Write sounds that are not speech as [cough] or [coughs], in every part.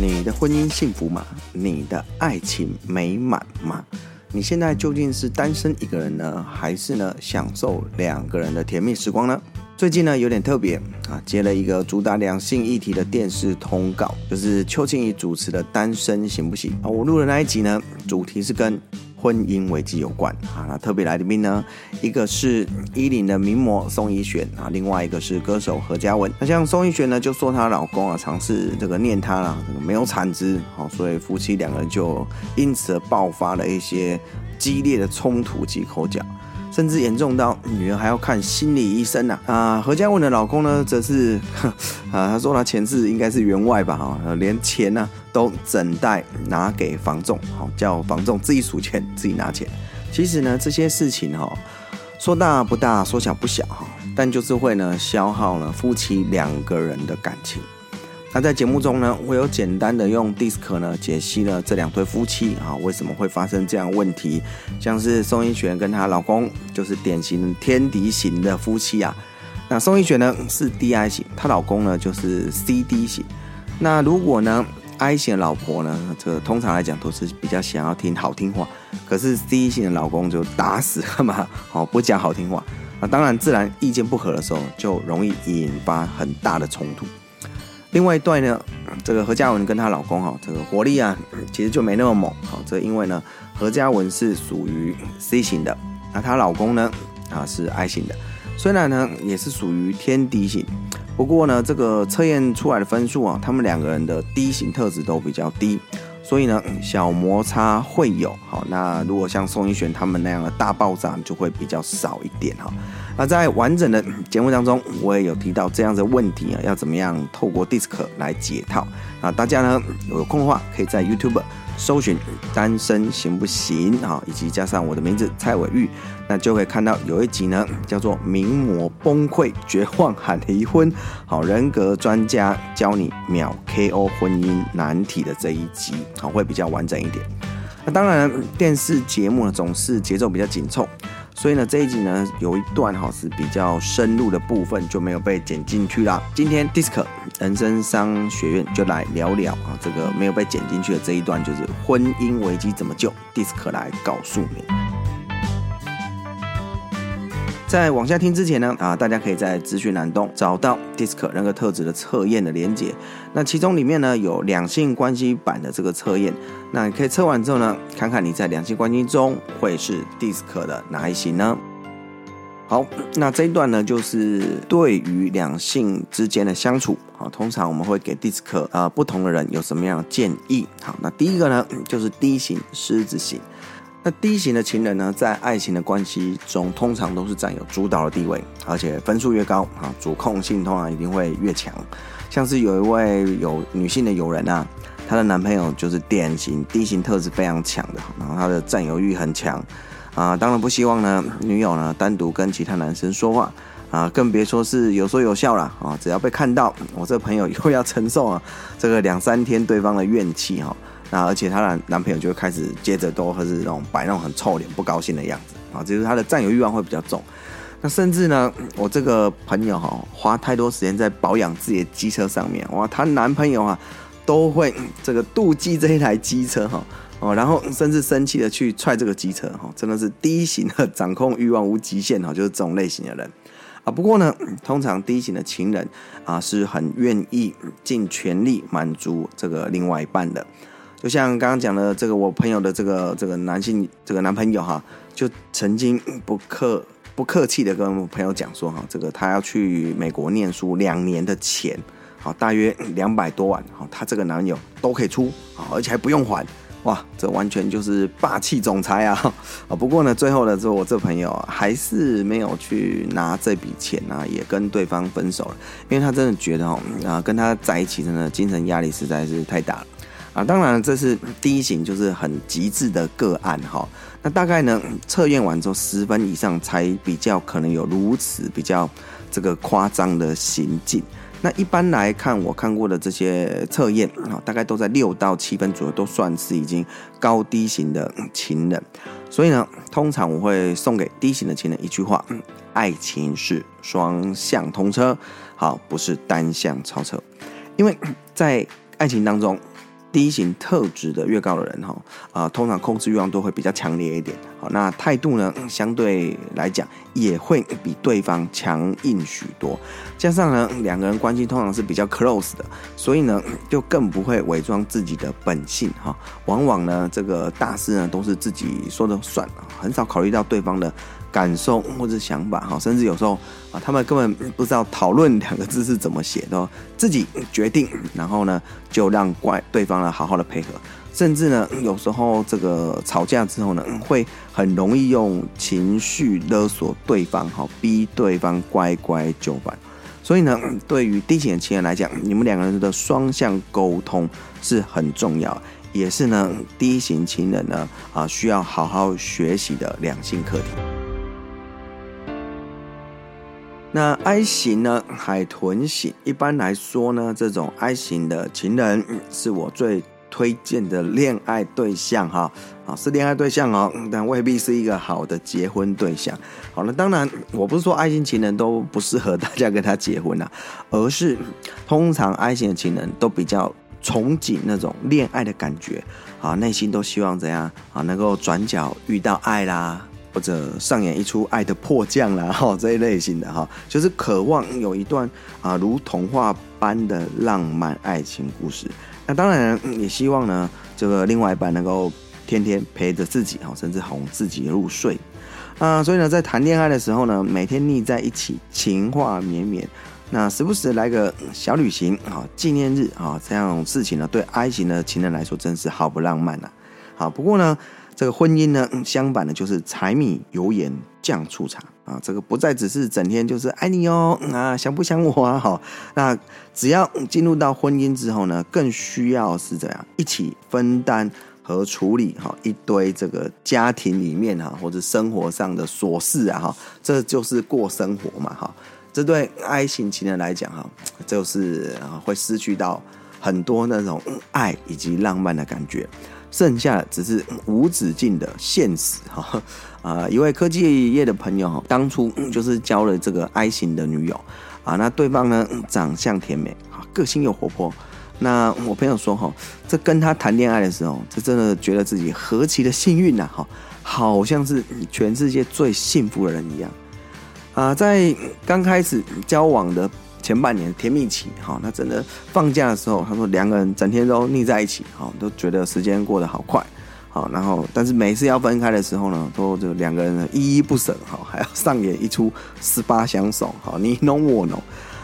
你的婚姻幸福吗？你的爱情美满吗？你现在究竟是单身一个人呢，还是呢享受两个人的甜蜜时光呢？最近呢有点特别啊，接了一个主打两性议题的电视通告，就是邱庆怡主持的《单身行不行》啊。我录的那一集呢，主题是跟。婚姻危机有关啊，那特别来宾呢，一个是伊林的名模宋怡璇啊，另外一个是歌手何嘉文。那像宋怡璇呢，就说她老公啊，尝试这个念她啦，没有产值，好，所以夫妻两个人就因此而爆发了一些激烈的冲突及口角。甚至严重到女儿还要看心理医生呐啊！何嘉文的老公呢，则是 [laughs] 啊，他说他前世应该是员外吧哈，连钱呢都整袋拿给房仲，好叫房仲自己数钱，自己拿钱。其实呢，这些事情哈，说大不大，说小不小哈，但就是会呢消耗了夫妻两个人的感情。那在节目中呢，我有简单的用 DISC 呢解析了这两对夫妻啊为什么会发生这样问题，像是宋一璇跟她老公就是典型天敌型的夫妻啊。那宋一璇呢是 DI 型，她老公呢就是 CD 型。那如果呢 I 型的老婆呢，这通常来讲都是比较想要听好听话，可是 C 型的老公就打死干嘛？好 [laughs] 不讲好听话。那当然自然意见不合的时候，就容易引发很大的冲突。另外一段呢，这个何嘉文跟她老公哈，这个活力啊，其实就没那么猛。好，这因为呢，何嘉文是属于 C 型的，那她老公呢，啊是 I 型的。虽然呢也是属于天敌型，不过呢，这个测验出来的分数啊，他们两个人的 D 型特质都比较低，所以呢，小摩擦会有。好，那如果像宋一璇他们那样的大爆炸，就会比较少一点哈。那在完整的节目当中，我也有提到这样的问题啊，要怎么样透过 DISC 来解套。那大家呢有空的话，可以在 YouTube 搜寻“单身行不行”啊，以及加上我的名字蔡伟玉，那就会看到有一集呢叫做“名模崩溃绝望喊离婚”，好人格专家教你秒 KO 婚姻难题的这一集，好会比较完整一点。那当然，电视节目呢总是节奏比较紧凑。所以呢，这一集呢有一段哈是比较深入的部分就没有被剪进去啦。今天 DISC 人生商学院就来聊聊啊，这个没有被剪进去的这一段就是婚姻危机怎么救，DISC 来告诉你。在往下听之前呢，啊，大家可以在资讯栏中找到 DISC 人格特质的测验的连接。那其中里面呢有两性关系版的这个测验，那你可以测完之后呢，看看你在两性关系中会是 DISC 的哪一型呢？好，那这一段呢就是对于两性之间的相处，啊，通常我们会给 DISC 啊不同的人有什么样的建议？好，那第一个呢就是 D 型狮子型。那 D 型的情人呢，在爱情的关系中，通常都是占有主导的地位，而且分数越高啊，主控性通常一定会越强。像是有一位有女性的友人啊，她的男朋友就是典型 D 型特质非常强的，然后他的占有欲很强啊，当然不希望呢女友呢单独跟其他男生说话啊，更别说是有说有笑了啊，只要被看到，我这朋友又要承受啊 [laughs] 这个两三天对方的怨气哈。那而且她的男朋友就会开始接着都会是那种摆那种很臭脸、不高兴的样子啊，就是她的占有欲望会比较重。那甚至呢，我这个朋友哈，花太多时间在保养自己的机车上面，哇，她男朋友啊都会这个妒忌这一台机车哈哦，然后甚至生气的去踹这个机车哈，真的是低型的掌控欲望无极限哈，就是这种类型的人啊。不过呢，通常低型的情人啊是很愿意尽全力满足这个另外一半的。就像刚刚讲的这个，我朋友的这个这个男性这个男朋友哈，就曾经不客不客气的跟朋友讲说哈，这个他要去美国念书两年的钱，好大约两百多万，好他这个男友都可以出，好而且还不用还，哇，这完全就是霸气总裁啊！啊，[laughs] 不过呢，最后呢，这我这朋友还是没有去拿这笔钱啊，也跟对方分手了，因为他真的觉得哦，啊，跟他在一起真的精神压力实在是太大了。啊，当然这是第一型，就是很极致的个案哈。那大概呢，测验完之后十分以上才比较可能有如此比较这个夸张的行径。那一般来看，我看过的这些测验啊，大概都在六到七分左右，都算是已经高低型的情人。所以呢，通常我会送给低型的情人一句话：爱情是双向通车，好，不是单向超车。因为在爱情当中。低型特质的越高的人哈，啊，通常控制欲望都会比较强烈一点。好，那态度呢，相对来讲也会比对方强硬许多。加上呢，两个人关系通常是比较 close 的，所以呢，就更不会伪装自己的本性哈。往往呢，这个大事呢都是自己说的算，很少考虑到对方的。感受或者想法哈，甚至有时候啊，他们根本不知道讨论两个字是怎么写的，自己决定，然后呢，就让怪对方呢好好的配合，甚至呢，有时候这个吵架之后呢，会很容易用情绪勒索对方哈，逼对方乖乖就范。所以呢，对于低型情人来讲，你们两个人的双向沟通是很重要，也是呢低型情人呢啊需要好好学习的两性课题。那 I 型呢？海豚型一般来说呢，这种 I 型的情人是我最推荐的恋爱对象哈。啊，是恋爱对象哦，但未必是一个好的结婚对象。好了，当然我不是说 I 型情人都不适合大家跟他结婚呐，而是通常 I 型的情人都比较憧憬那种恋爱的感觉啊，内心都希望怎样啊，能够转角遇到爱啦。或者上演一出爱的迫降啦，[laughs] 哈这一类型的哈，就是渴望有一段啊如童话般的浪漫爱情故事。那当然也希望呢，这个另外一半能够天天陪着自己哈，甚至哄自己入睡啊。所以呢，在谈恋爱的时候呢，每天腻在一起，情话绵绵。那时不时来个小旅行啊，纪念日啊，这样事情呢，对 I 型的情人来说真是好不浪漫啊。好，不过呢。这个婚姻呢，相反的就是柴米油盐酱醋茶啊，这个不再只是整天就是爱你哦啊，想不想我啊？好，那只要进入到婚姻之后呢，更需要是怎样一起分担和处理哈一堆这个家庭里面哈或者生活上的琐事啊哈，这就是过生活嘛哈。这对爱情情人来讲哈，就是会失去到很多那种爱以及浪漫的感觉。剩下的只是无止境的现实哈 [laughs] 啊！一位科技业的朋友哈，当初就是交了这个 I 型的女友啊，那对方呢长相甜美啊，个性又活泼。那我朋友说哈，这跟他谈恋爱的时候，这真的觉得自己何其的幸运呐哈，好像是全世界最幸福的人一样啊！在刚开始交往的。前半年甜蜜期，哈，那真的放假的时候，他说两个人整天都腻在一起，哈，都觉得时间过得好快，好，然后但是每次要分开的时候呢，都就两个人依依不舍，哈，还要上演一出十八相送，好，你侬我侬。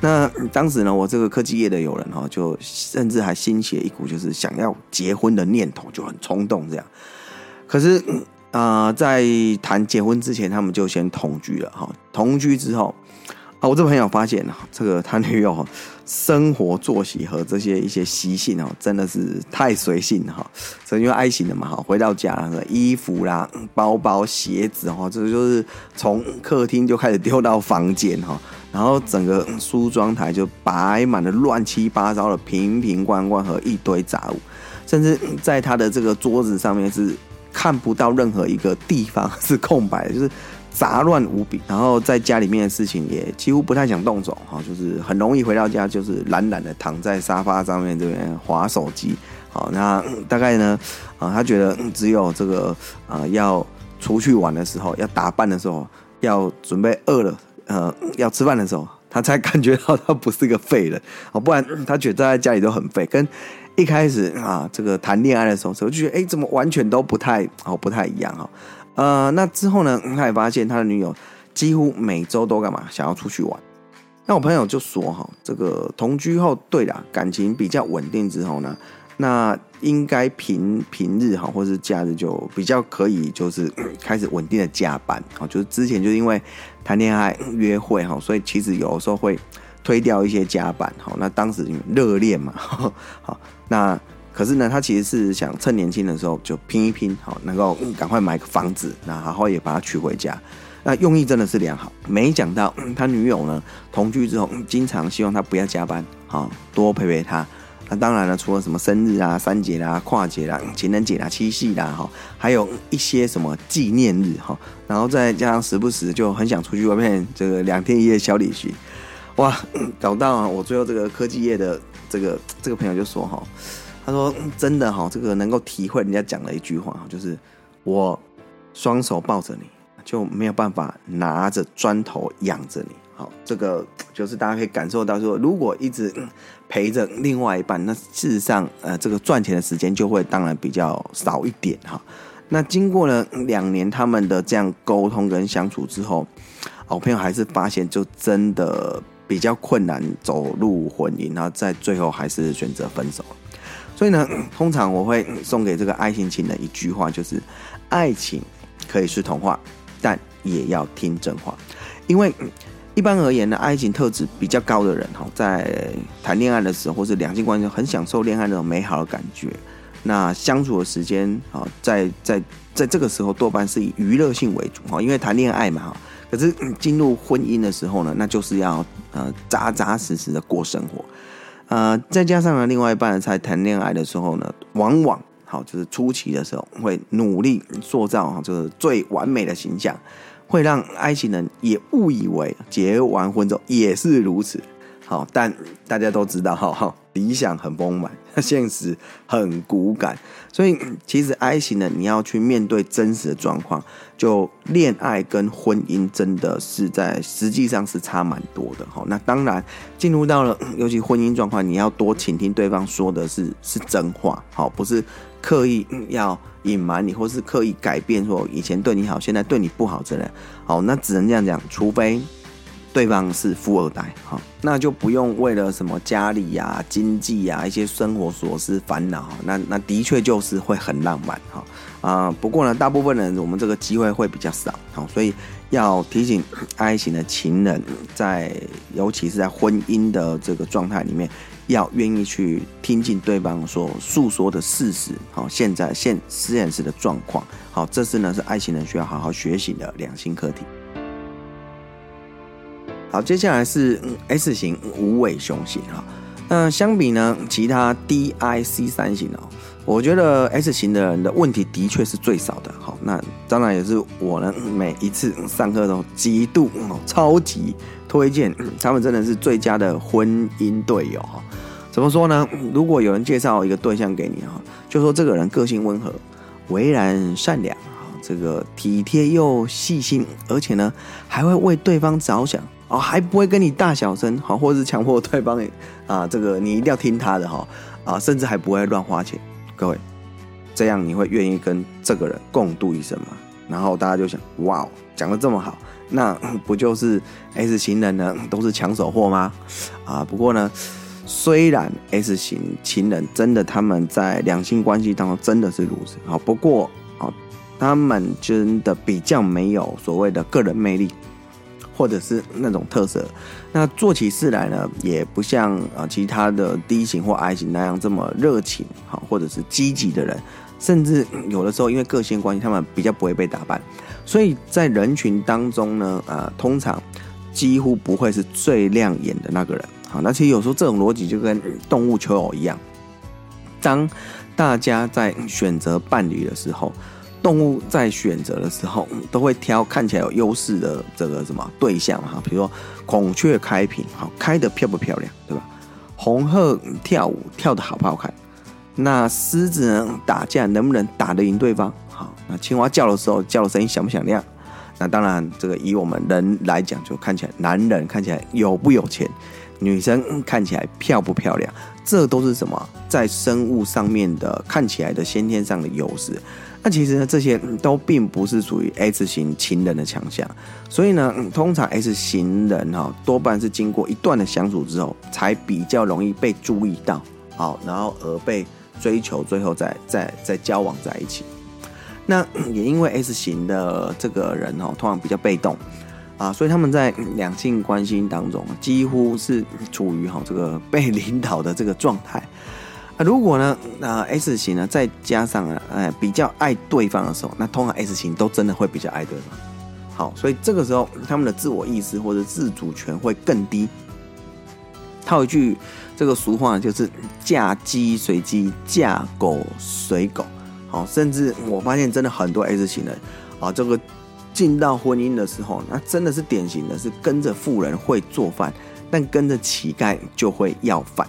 那当时呢，我这个科技业的友人，哈，就甚至还兴起一股就是想要结婚的念头，就很冲动这样。可是啊，在谈结婚之前，他们就先同居了，哈，同居之后。啊，我这朋友发现哈，这个他女友生活作息和这些一些习性哦，真的是太随性哈。这因为爱情的嘛哈，回到家那个衣服啦、包包、鞋子哈，这就是从客厅就开始丢到房间哈，然后整个梳妆台就摆满了乱七八糟的瓶瓶罐罐和一堆杂物，甚至在他的这个桌子上面是看不到任何一个地方 [laughs] 是空白的，就是。杂乱无比，然后在家里面的事情也几乎不太想动手，哈，就是很容易回到家就是懒懒的躺在沙发上面这边划手机，好，那大概呢，啊，他觉得只有这个啊要出去玩的时候，要打扮的时候，要准备饿了，呃，要吃饭的时候，他才感觉到他不是个废人，哦，不然他觉得在家里都很废，跟一开始啊这个谈恋爱的时候，就觉得哎怎么完全都不太哦不太一样哈。呃，那之后呢？[laughs] 他也发现他的女友几乎每周都干嘛？想要出去玩。那我朋友就说：“哈，这个同居后，对啦，感情比较稳定之后呢，那应该平平日哈，或是假日就比较可以，就是 [coughs] 开始稳定的加班啊。就是之前就因为谈恋爱约会哈，所以其实有的时候会推掉一些加班。哈，那当时热恋嘛，[laughs] 好那。”可是呢，他其实是想趁年轻的时候就拼一拼，好，能够赶快买个房子，那好好也把他娶回家。那用意真的是良好。没想到他女友呢，同居之后经常希望他不要加班，好，多陪陪他。那当然了，除了什么生日啊、三节啦、跨节啦、情人节啦、七夕啦，哈，还有一些什么纪念日，哈，然后再加上时不时就很想出去外面这个两天一夜小旅行，哇，搞到啊，我最后这个科技业的这个这个朋友就说哈。他说真的哈，这个能够体会人家讲的一句话，就是我双手抱着你，就没有办法拿着砖头养着你。好，这个就是大家可以感受到说，如果一直陪着另外一半，那事实上呃，这个赚钱的时间就会当然比较少一点哈。那经过了两年他们的这样沟通跟相处之后，好朋友还是发现就真的比较困难走入婚姻，然后在最后还是选择分手。所以呢，[clears throat] 通常我会送给这个爱情情人一句话，就是爱情可以是童话，但也要听真话。因为一般而言呢，爱情特质比较高的人哈，在谈恋爱的时候或是两性关系很享受恋爱那种美好的感觉。那相处的时间啊，在在在这个时候多半是以娱乐性为主哈，因为谈恋爱嘛。可是进入婚姻的时候呢，那就是要呃扎扎实实的过生活，呃，再加上呢，另外一半在谈恋爱的时候呢，往往好就是初期的时候会努力塑造哈，就是最完美的形象，会让爱情人也误以为结完婚之后也是如此。好，但大家都知道，哈，理想很丰满，[laughs] 现实很骨感，所以其实爱情呢，你要去面对真实的状况，就恋爱跟婚姻真的是在实际上是差蛮多的，哈。那当然进入到了尤其婚姻状况，你要多倾听对方说的是是真话，好，不是刻意要隐瞒你，或是刻意改变说以前对你好，现在对你不好之类，好，那只能这样讲，除非。对方是富二代，哈，那就不用为了什么家里呀、经济呀一些生活琐事烦恼，那那的确就是会很浪漫，哈啊。不过呢，大部分人我们这个机会会比较少，好，所以要提醒爱情的情人，在尤其是在婚姻的这个状态里面，要愿意去听进对方所诉说的事实，好，现在现现实的状况，好，这是呢是爱情人需要好好学习的两性课题。好，接下来是 S 型无尾熊型哈。那相比呢，其他 D、I、C 三型哦，我觉得 S 型的人的问题的确是最少的。好，那当然也是我呢每一次上课都极度超级推荐他们，真的是最佳的婚姻队友哈。怎么说呢？如果有人介绍一个对象给你哈，就说这个人个性温和、为人善良这个体贴又细心，而且呢还会为对方着想。哦，还不会跟你大小声，好，或者是强迫对方啊，这个你一定要听他的哈，啊，甚至还不会乱花钱。各位，这样你会愿意跟这个人共度一生吗？然后大家就想，哇，讲的这么好，那 [clears throat] 不就是 S 型人呢？都是抢手货吗？啊，不过呢，虽然 S 型情人真的他们在两性关系当中真的是如此，好，不过啊，他们真的比较没有所谓的个人魅力。或者是那种特色，那做起事来呢，也不像啊其他的 D 型或 I 型那样这么热情，好，或者是积极的人，甚至有的时候因为个性关系，他们比较不会被打扮，所以在人群当中呢，啊，通常几乎不会是最亮眼的那个人，好，那其实有时候这种逻辑就跟动物求偶一样，当大家在选择伴侣的时候。动物在选择的时候，都会挑看起来有优势的这个什么对象哈，比如说孔雀开屏，好开的漂不漂亮，对吧？红鹤跳舞跳的好不好看？那狮子呢打架能不能打得赢对方？好，那青蛙叫的时候叫的声音响不响亮？那当然，这个以我们人来讲，就看起来男人看起来有不有钱，女生看起来漂不漂亮，这都是什么在生物上面的看起来的先天上的优势。那其实呢，这些都并不是属于 S 型情人的强项，所以呢，通常 S 型人哈，多半是经过一段的相处之后，才比较容易被注意到，好，然后而被追求，最后再再再交往在一起。那也因为 S 型的这个人哈，通常比较被动啊，所以他们在两性关系当中，几乎是处于哈这个被领导的这个状态。啊如果呢？那 S 型呢？再加上啊，哎，比较爱对方的时候，那通常 S 型都真的会比较爱对方。好，所以这个时候他们的自我意识或者自主权会更低。套一句这个俗话，就是嫁鸡随鸡，嫁狗随狗。好，甚至我发现真的很多 S 型人啊，这个进到婚姻的时候，那真的是典型的是跟着富人会做饭，但跟着乞丐就会要饭。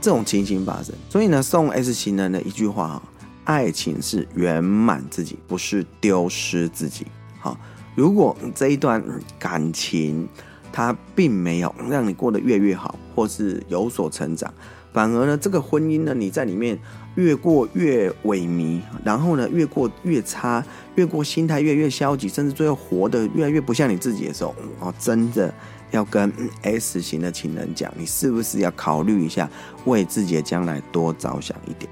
这种情形发生。所以呢，送 S 型人的一句话哈，爱情是圆满自己，不是丢失自己。好，如果这一段感情它并没有让你过得越越好，或是有所成长。反而呢，这个婚姻呢，你在里面越过越萎靡，然后呢，越过越差，越过心态越越消极，甚至最后活得越来越不像你自己的时候，哦，真的要跟 S 型的情人讲，你是不是要考虑一下，为自己的将来多着想一点？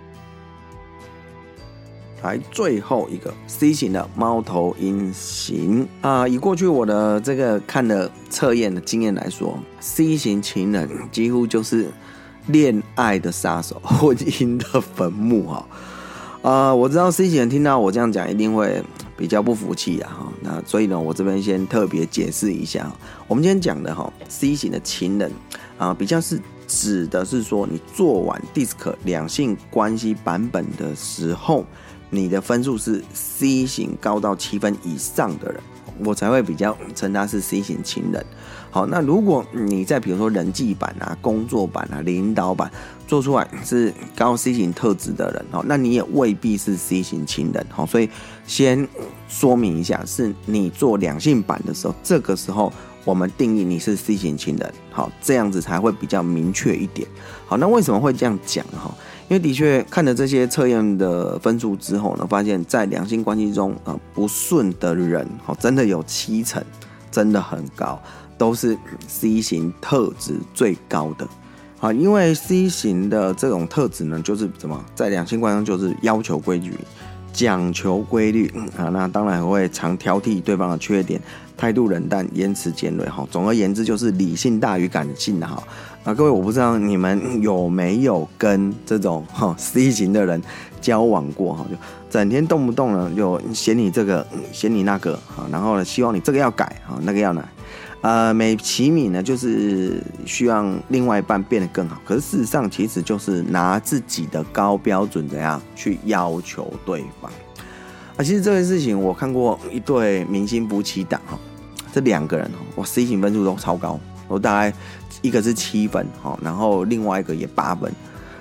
来，最后一个 C 型的猫头鹰型啊，以过去我的这个看的测验的经验来说，C 型情人几乎就是。恋爱的杀手，[laughs] 婚姻的坟墓哈，啊，我知道 C 型人听到我这样讲，一定会比较不服气啊哈。那所以呢，我这边先特别解释一下，我们今天讲的哈，C 型的情人啊，比较是指的是说，你做完 DISC 两性关系版本的时候，你的分数是 C 型高到七分以上的人。我才会比较称他是 C 型情人。好，那如果你在比如说人际版啊、工作版啊、领导版做出来是高 C 型特质的人，哦，那你也未必是 C 型情人。好，所以先说明一下，是你做两性版的时候，这个时候我们定义你是 C 型情人。好，这样子才会比较明确一点。好，那为什么会这样讲？哈？因为的确看了这些测验的分数之后呢，发现，在两性关系中啊不顺的人，好，真的有七成，真的很高，都是 C 型特质最高的。好，因为 C 型的这种特质呢，就是怎么在两性关系中就是要求规矩。讲求规律啊，那当然会常挑剔对方的缺点，态度冷淡，言辞尖锐哈。总而言之，就是理性大于感性的哈。啊，各位，我不知道你们有没有跟这种哈 C 型的人交往过哈？就整天动不动呢就嫌你这个，嫌你那个哈，然后呢希望你这个要改哈，那个要来。呃，美其名呢，就是希望另外一半变得更好。可是事实上，其实就是拿自己的高标准怎样去要求对方。啊，其实这件事情我看过一对明星夫妻档哈，这两个人哦，哇，C 型分数都超高，我大概一个是七分哈，然后另外一个也八分。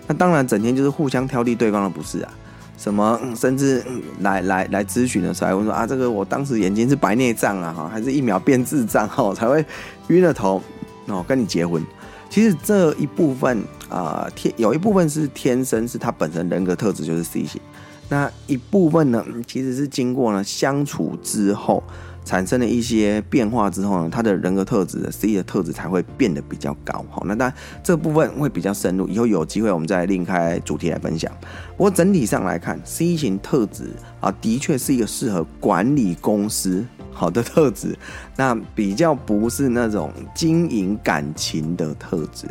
那当然，整天就是互相挑剔对方的不是啊。什么？甚至来来来咨询的时候，还问说啊，这个我当时眼睛是白内障啊，哈，还是一秒变智障哈，才会晕了头哦，跟你结婚。其实这一部分啊，天有一部分是天生，是他本身人格特质就是 C 型，那一部分呢，其实是经过呢相处之后。产生了一些变化之后呢，他的人格特质的 C 的特质才会变得比较高。好，那当然这部分会比较深入，以后有机会我们再另开主题来分享。不过整体上来看，C 型特质啊，的确是一个适合管理公司好的特质，那比较不是那种经营感情的特质。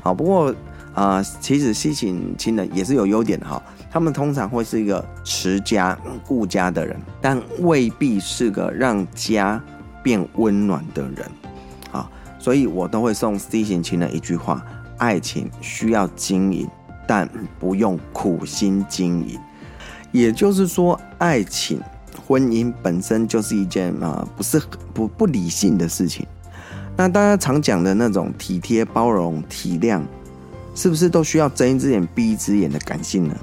好，不过啊，其实 C 型亲人也是有优点的哈。他们通常会是一个持家顾家的人，但未必是个让家变温暖的人。啊，所以我都会送 C 型情人一句话：爱情需要经营，但不用苦心经营。也就是说，爱情、婚姻本身就是一件啊，不是不不理性的事情。那大家常讲的那种体贴、包容、体谅，是不是都需要睁一只眼闭一只眼的感性呢？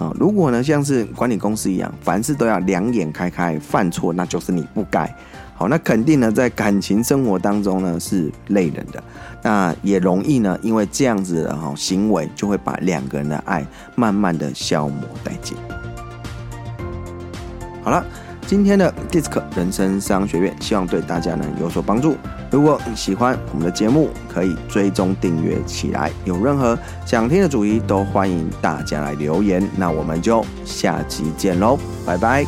啊，如果呢，像是管理公司一样，凡事都要两眼开开，犯错那就是你不该。好，那肯定呢，在感情生活当中呢是累人的，那也容易呢，因为这样子的哈行为，就会把两个人的爱慢慢的消磨殆尽。好了。今天的 DISC 人生商学院，希望对大家能有所帮助。如果你喜欢我们的节目，可以追踪订阅起来。有任何想听的主题，都欢迎大家来留言。那我们就下集见喽，拜拜。